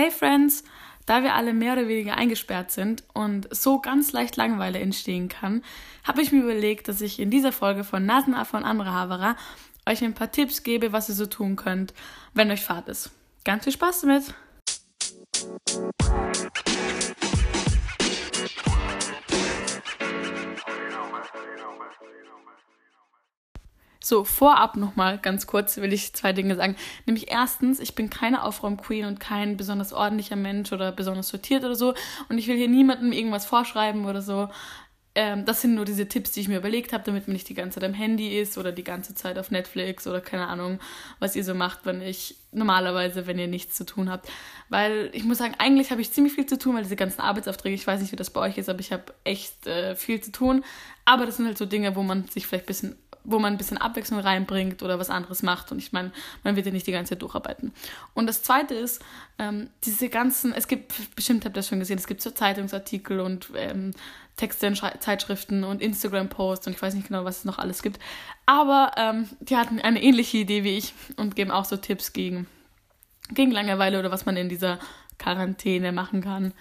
Hey Friends, da wir alle mehr oder weniger eingesperrt sind und so ganz leicht Langeweile entstehen kann, habe ich mir überlegt, dass ich in dieser Folge von Nasenaffe und andere Haverer euch ein paar Tipps gebe, was ihr so tun könnt, wenn euch Fahrt ist. Ganz viel Spaß damit! So, vorab nochmal ganz kurz will ich zwei Dinge sagen. Nämlich erstens, ich bin keine Aufräumqueen und kein besonders ordentlicher Mensch oder besonders sortiert oder so. Und ich will hier niemandem irgendwas vorschreiben oder so. Ähm, das sind nur diese Tipps, die ich mir überlegt habe, damit man nicht die ganze Zeit am Handy ist oder die ganze Zeit auf Netflix oder keine Ahnung, was ihr so macht, wenn ich normalerweise, wenn ihr nichts zu tun habt. Weil ich muss sagen, eigentlich habe ich ziemlich viel zu tun, weil diese ganzen Arbeitsaufträge, ich weiß nicht, wie das bei euch ist, aber ich habe echt äh, viel zu tun. Aber das sind halt so Dinge, wo man sich vielleicht ein bisschen wo man ein bisschen Abwechslung reinbringt oder was anderes macht. Und ich meine, man wird ja nicht die ganze Zeit durcharbeiten. Und das Zweite ist, ähm, diese ganzen, es gibt, bestimmt habt ihr das schon gesehen, es gibt so Zeitungsartikel und ähm, Texte in Schre Zeitschriften und Instagram-Posts und ich weiß nicht genau, was es noch alles gibt. Aber ähm, die hatten eine ähnliche Idee wie ich und geben auch so Tipps gegen, gegen Langeweile oder was man in dieser Quarantäne machen kann.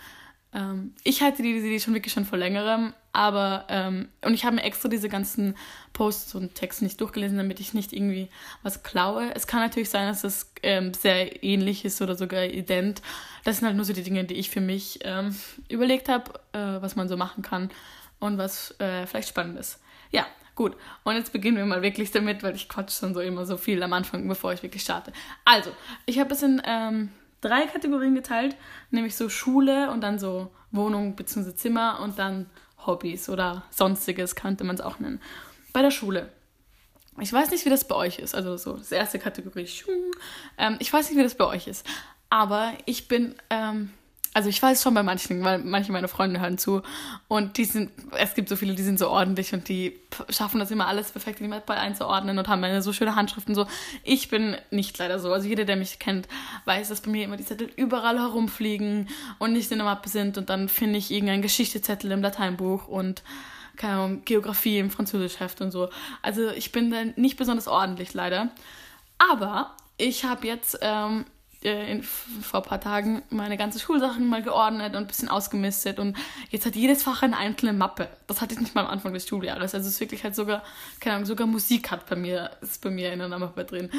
Ähm, ich halte die Idee schon wirklich schon vor längerem, aber ähm, und ich habe mir extra diese ganzen Posts und Texte nicht durchgelesen, damit ich nicht irgendwie was klaue. Es kann natürlich sein, dass es ähm, sehr ähnlich ist oder sogar ident. Das sind halt nur so die Dinge, die ich für mich ähm, überlegt habe, äh, was man so machen kann und was äh, vielleicht spannend ist. Ja, Gut, und jetzt beginnen wir mal wirklich damit, weil ich quatsch schon so immer so viel am Anfang, bevor ich wirklich starte. Also, ich habe es in ähm, drei Kategorien geteilt, nämlich so Schule und dann so Wohnung bzw. Zimmer und dann Hobbys oder sonstiges könnte man es auch nennen. Bei der Schule. Ich weiß nicht, wie das bei euch ist. Also so das erste Kategorie. Ähm, ich weiß nicht, wie das bei euch ist. Aber ich bin ähm, also ich weiß schon bei manchen, weil manche meiner Freunde hören zu und die sind, es gibt so viele, die sind so ordentlich und die schaffen das immer alles perfekt in die Mapball einzuordnen und haben eine so schöne Handschriften so. Ich bin nicht leider so. Also jeder, der mich kennt, weiß, dass bei mir immer die Zettel überall herumfliegen und nicht in der Mappe sind und dann finde ich irgendeinen Geschichtezettel im Lateinbuch und keine Ahnung, Geografie im Französischheft und so. Also ich bin da nicht besonders ordentlich leider. Aber ich habe jetzt ähm, äh, vor ein paar Tagen meine ganzen Schulsachen mal geordnet und ein bisschen ausgemistet und jetzt hat jedes Fach eine einzelne Mappe. Das hatte ich nicht mal am Anfang des Schuljahres. Also es ist wirklich halt sogar, keine Ahnung, sogar Musik hat bei mir, ist bei mir in einer Mappe drin.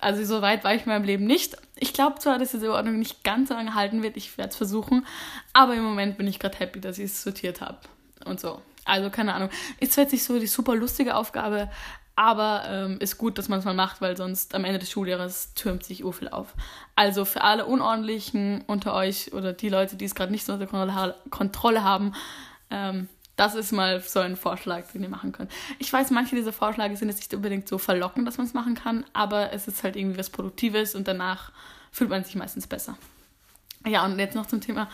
Also so weit war ich in meinem Leben nicht. Ich glaube zwar, dass diese Ordnung nicht ganz so lange halten wird, ich werde es versuchen, aber im Moment bin ich gerade happy, dass ich es sortiert habe und so. Also keine Ahnung. Ist zwar jetzt nicht so die super lustige Aufgabe, aber ähm, ist gut, dass man es mal macht, weil sonst am Ende des Schuljahres türmt sich viel auf. Also für alle Unordentlichen unter euch oder die Leute, die es gerade nicht so unter Kontrolle haben, ähm, das ist mal so ein Vorschlag, den ihr machen könnt. Ich weiß, manche dieser Vorschläge sind jetzt nicht unbedingt so verlockend, dass man es machen kann, aber es ist halt irgendwie was Produktives und danach fühlt man sich meistens besser. Ja, und jetzt noch zum Thema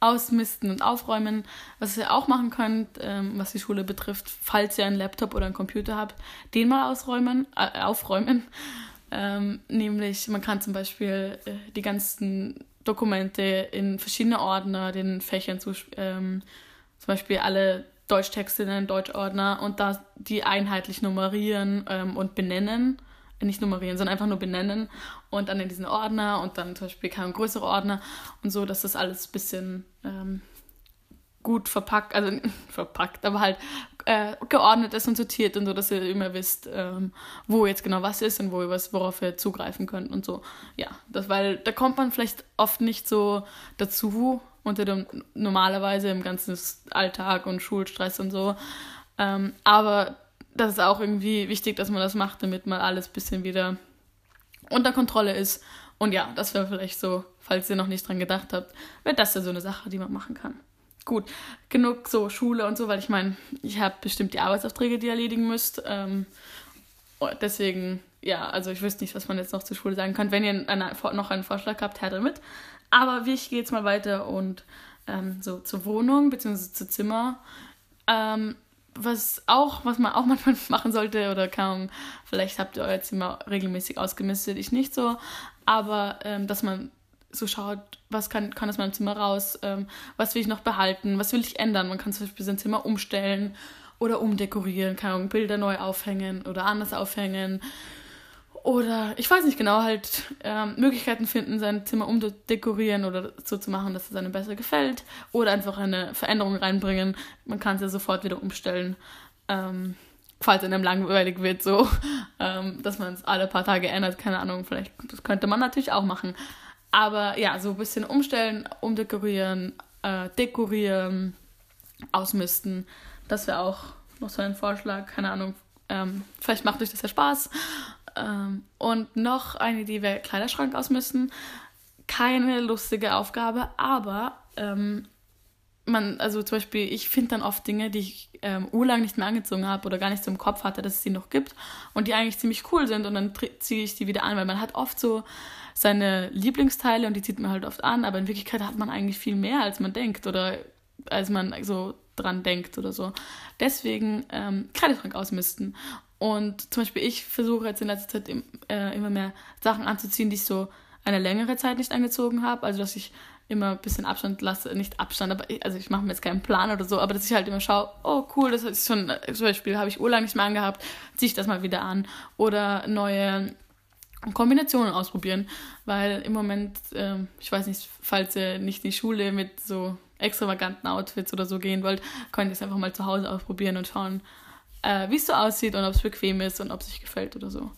ausmisten und aufräumen. Was ihr auch machen könnt, ähm, was die Schule betrifft, falls ihr einen Laptop oder einen Computer habt, den mal ausräumen, äh, aufräumen. Ähm, nämlich, man kann zum Beispiel äh, die ganzen Dokumente in verschiedene Ordner, den Fächern zu, ähm, zum Beispiel alle Deutschtexte in einen Deutschordner und da die einheitlich nummerieren ähm, und benennen nicht nummerieren, sondern einfach nur benennen und dann in diesen Ordner und dann zum Beispiel kein größere Ordner und so, dass das alles ein bisschen ähm, gut verpackt, also verpackt, aber halt äh, geordnet ist und sortiert und so, dass ihr immer wisst, ähm, wo jetzt genau was ist und wo ihr was, worauf ihr zugreifen könnt und so. Ja, das, weil da kommt man vielleicht oft nicht so dazu unter dem normalerweise im ganzen Alltag und Schulstress und so. Ähm, aber das ist auch irgendwie wichtig, dass man das macht, damit mal alles ein bisschen wieder unter Kontrolle ist. Und ja, das wäre vielleicht so, falls ihr noch nicht dran gedacht habt, wäre das ja so eine Sache, die man machen kann. Gut, genug so Schule und so, weil ich meine, ich habe bestimmt die Arbeitsaufträge, die ihr erledigen müsst. Ähm, deswegen, ja, also ich wüsste nicht, was man jetzt noch zur Schule sagen kann. Wenn ihr eine, noch einen Vorschlag habt, her damit. Aber ich gehe jetzt mal weiter und ähm, so zur Wohnung bzw. zu Zimmer. Ähm, was auch, was man auch manchmal machen sollte, oder kaum, vielleicht habt ihr euer Zimmer regelmäßig ausgemistet, ich nicht so, aber ähm, dass man so schaut, was kann, kann aus meinem Zimmer raus, ähm, was will ich noch behalten, was will ich ändern. Man kann zum Beispiel sein Zimmer umstellen oder umdekorieren, kann Bilder neu aufhängen oder anders aufhängen Oder ich weiß nicht genau, halt ähm, Möglichkeiten finden, sein Zimmer umdekorieren oder so zu machen, dass es einem besser gefällt. Oder einfach eine Veränderung reinbringen. Man kann es ja sofort wieder umstellen. Ähm, falls einem langweilig wird, so, ähm, dass man es alle paar Tage ändert, keine Ahnung, vielleicht, das könnte man natürlich auch machen. Aber ja, so ein bisschen umstellen, umdekorieren, äh, dekorieren, ausmisten, das wäre auch noch so ein Vorschlag, keine Ahnung, ähm, vielleicht macht euch das ja Spaß. Ähm, und noch eine Idee wäre Kleiderschrank ausmisten. Keine lustige Aufgabe, aber ähm, man, also zum Beispiel, ich finde dann oft Dinge, die ich ähm, urlang nicht mehr angezogen habe oder gar nicht so im Kopf hatte, dass es sie noch gibt und die eigentlich ziemlich cool sind und dann ziehe ich die wieder an, weil man hat oft so seine Lieblingsteile und die zieht man halt oft an, aber in Wirklichkeit hat man eigentlich viel mehr, als man denkt oder als man so dran denkt oder so. Deswegen ähm, Kleiderschrank ausmisten. Und zum Beispiel ich versuche jetzt in letzter Zeit äh, immer mehr Sachen anzuziehen, die ich so eine längere Zeit nicht angezogen habe. Also dass ich immer ein bisschen Abstand lasse, nicht Abstand, aber ich, also ich mache mir jetzt keinen Plan oder so, aber dass ich halt immer schaue, oh cool, das ist schon, zum Beispiel habe ich urlang nicht mehr angehabt, ziehe ich das mal wieder an. Oder neue Kombinationen ausprobieren, weil im Moment, äh, ich weiß nicht, falls ihr nicht in die Schule mit so extravaganten Outfits oder so gehen wollt, könnt ihr es einfach mal zu Hause ausprobieren und schauen, äh, wie es so aussieht und ob es bequem ist und ob es euch gefällt oder so.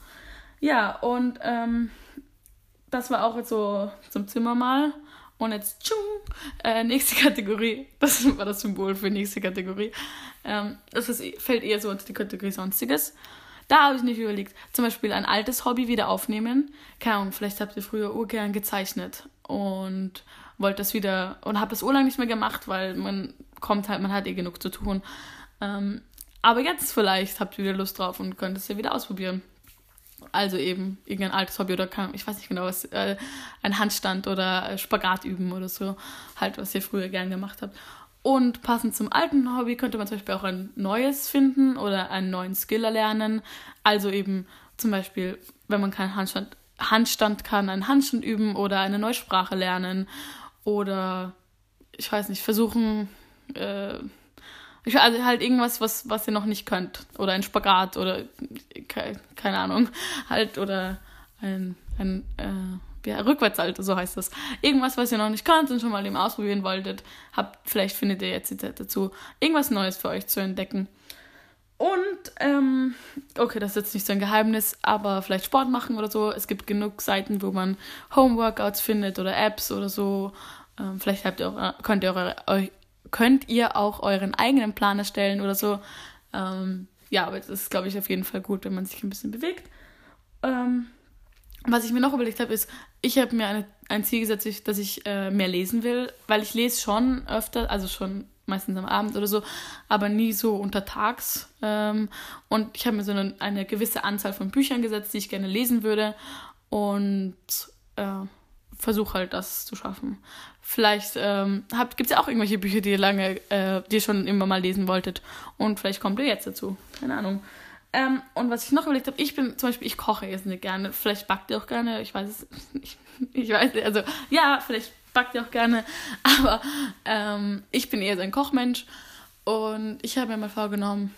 Ja, und ähm, das war auch jetzt so zum Zimmer mal. Und jetzt, tschung, äh, nächste Kategorie. Das war das Symbol für nächste Kategorie. Ähm, das ist, fällt eher so unter die Kategorie Sonstiges. Da habe ich nicht überlegt. Zum Beispiel ein altes Hobby wieder aufnehmen. Keine Ahnung, vielleicht habt ihr früher urgern gezeichnet und wollte das wieder und habe das urlang nicht mehr gemacht, weil man kommt halt, man hat eh genug zu tun. Ähm, aber jetzt vielleicht habt ihr wieder Lust drauf und könnt es ja wieder ausprobieren. Also eben irgendein altes Hobby oder kann, ich weiß nicht genau was, äh, ein Handstand oder Spagat üben oder so. Halt, was ihr früher gern gemacht habt. Und passend zum alten Hobby könnte man zum Beispiel auch ein neues finden oder einen neuen Skill erlernen. Also eben zum Beispiel, wenn man keinen Handstand, Handstand kann, einen Handstand üben oder eine neue Sprache lernen oder ich weiß nicht, versuchen, äh, also halt irgendwas, was, was ihr noch nicht könnt. Oder ein Spagat oder keine Ahnung. Halt, oder ein, ein äh, ja, Rückwärtssalto, so heißt das. Irgendwas, was ihr noch nicht könnt und schon mal eben ausprobieren wolltet, habt, vielleicht findet ihr jetzt die Zeit dazu, irgendwas Neues für euch zu entdecken. Und, ähm, okay, das ist jetzt nicht so ein Geheimnis, aber vielleicht Sport machen oder so. Es gibt genug Seiten, wo man Homeworkouts findet oder Apps oder so. Ähm, vielleicht habt ihr auch, könnt, ihr eure, könnt ihr auch euren eigenen Plan erstellen oder so. Ähm, ja, aber das ist, glaube ich, auf jeden Fall gut, wenn man sich ein bisschen bewegt. Ähm, was ich mir noch überlegt habe, ist, ich habe mir eine, ein Ziel gesetzt, dass ich äh, mehr lesen will, weil ich lese schon öfter, also schon meistens am Abend oder so, aber nie so untertags. Ähm, und ich habe mir so eine, eine, gewisse Anzahl von Büchern gesetzt, die ich gerne lesen würde und äh, versuche halt das zu schaffen. Vielleicht ähm, gibt es ja auch irgendwelche Bücher, die ihr lange, äh, die ihr schon immer mal lesen wolltet und vielleicht kommt ihr jetzt dazu. Keine Ahnung. Ähm, und was ich noch überlegt habe, ich bin zum Beispiel, ich koche jetzt nicht gerne. Vielleicht backt ihr auch gerne, ich weiß es nicht. Ich weiß nicht, also ja, vielleicht backt ihr auch gerne. Aber ähm, ich bin eher so ein Kochmensch. Und ich habe mir mal vorgenommen,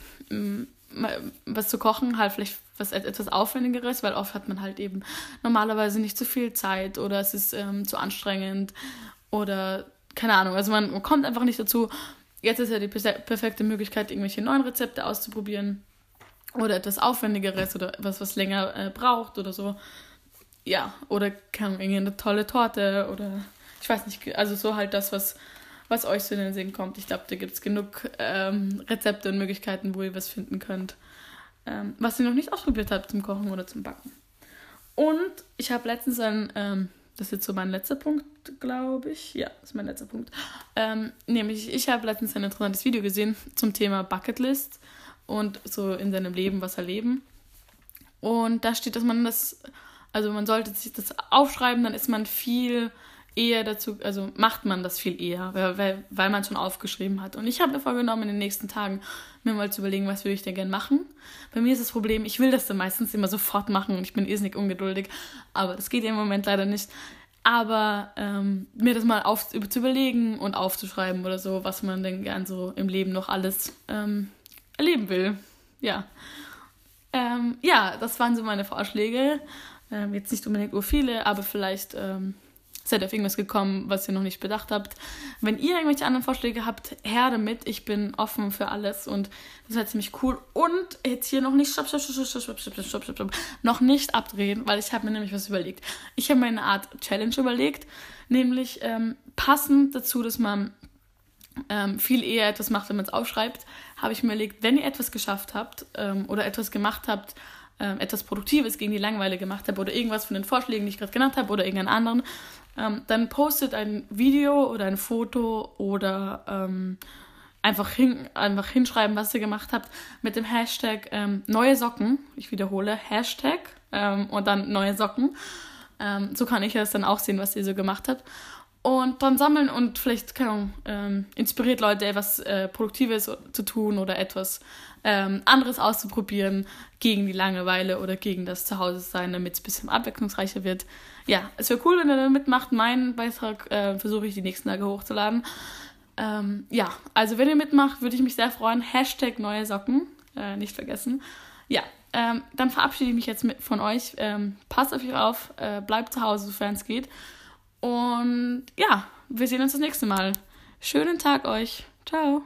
was zu kochen, halt vielleicht was etwas Aufwendigeres, weil oft hat man halt eben normalerweise nicht so viel Zeit oder es ist ähm, zu anstrengend oder keine Ahnung. Also man kommt einfach nicht dazu. Jetzt ist ja die perfekte Möglichkeit, irgendwelche neuen Rezepte auszuprobieren oder etwas Aufwendigeres oder etwas, was länger äh, braucht oder so. Ja, oder kann eine tolle Torte oder ich weiß nicht, also so halt das, was, was euch so in den Sinn kommt. Ich glaube, da gibt es genug ähm, Rezepte und Möglichkeiten, wo ihr was finden könnt, ähm, was ihr noch nicht ausprobiert habt zum Kochen oder zum Backen. Und ich habe letztens ein, ähm, das ist jetzt so mein letzter Punkt, glaube ich. Ja, ist mein letzter Punkt. Ähm, nämlich, ich habe letztens ein interessantes Video gesehen zum Thema Bucketlist und so in seinem Leben was erleben. Und da steht, dass man das, also man sollte sich das aufschreiben, dann ist man viel eher dazu, also macht man das viel eher, weil, weil man schon aufgeschrieben hat. Und ich habe mir vorgenommen, in den nächsten Tagen mir mal zu überlegen, was würde ich denn gerne machen. Bei mir ist das Problem, ich will das dann meistens immer sofort machen und ich bin irrsinnig ungeduldig, aber das geht im Moment leider nicht. Aber ähm, mir das mal auf, zu überlegen und aufzuschreiben oder so, was man denn gern so im Leben noch alles ähm, erleben will. Ja. Ähm, ja, das waren so meine Vorschläge. Ähm, jetzt nicht unbedingt nur viele, aber vielleicht ähm, seid auf irgendwas gekommen, was ihr noch nicht bedacht habt. Wenn ihr irgendwelche anderen Vorschläge habt, her damit. Ich bin offen für alles und das wäre ziemlich cool. Und jetzt hier noch nicht stopp, stopp, stopp, stopp, stopp, stopp, stopp, stopp, stopp, noch nicht abdrehen, weil ich habe mir nämlich was überlegt. Ich habe mir eine Art Challenge überlegt, nämlich ähm, passend dazu, dass man ähm, viel eher etwas macht, wenn man es aufschreibt, habe ich mir überlegt, wenn ihr etwas geschafft habt ähm, oder etwas gemacht habt, ähm, etwas Produktives gegen die Langeweile gemacht habt oder irgendwas von den Vorschlägen, die ich gerade genannt habe oder irgendeinen anderen, ähm, dann postet ein Video oder ein Foto oder ähm, einfach, hin, einfach hinschreiben, was ihr gemacht habt mit dem Hashtag ähm, neue Socken. Ich wiederhole, Hashtag ähm, und dann neue Socken. Ähm, so kann ich es dann auch sehen, was ihr so gemacht habt. Und dann sammeln und vielleicht, keine Ahnung, ähm, inspiriert Leute, etwas äh, Produktives zu tun oder etwas ähm, anderes auszuprobieren gegen die Langeweile oder gegen das Zuhause-Sein, damit es ein bisschen abwechslungsreicher wird. Ja, es wäre cool, wenn ihr da mitmacht. Meinen Beitrag äh, versuche ich die nächsten Tage hochzuladen. Ähm, ja, also wenn ihr mitmacht, würde ich mich sehr freuen. Hashtag neue Socken, äh, nicht vergessen. Ja, ähm, dann verabschiede ich mich jetzt von euch. Ähm, passt auf euch auf, äh, bleibt zu Hause, sofern es geht. Und ja, wir sehen uns das nächste Mal. Schönen Tag euch. Ciao.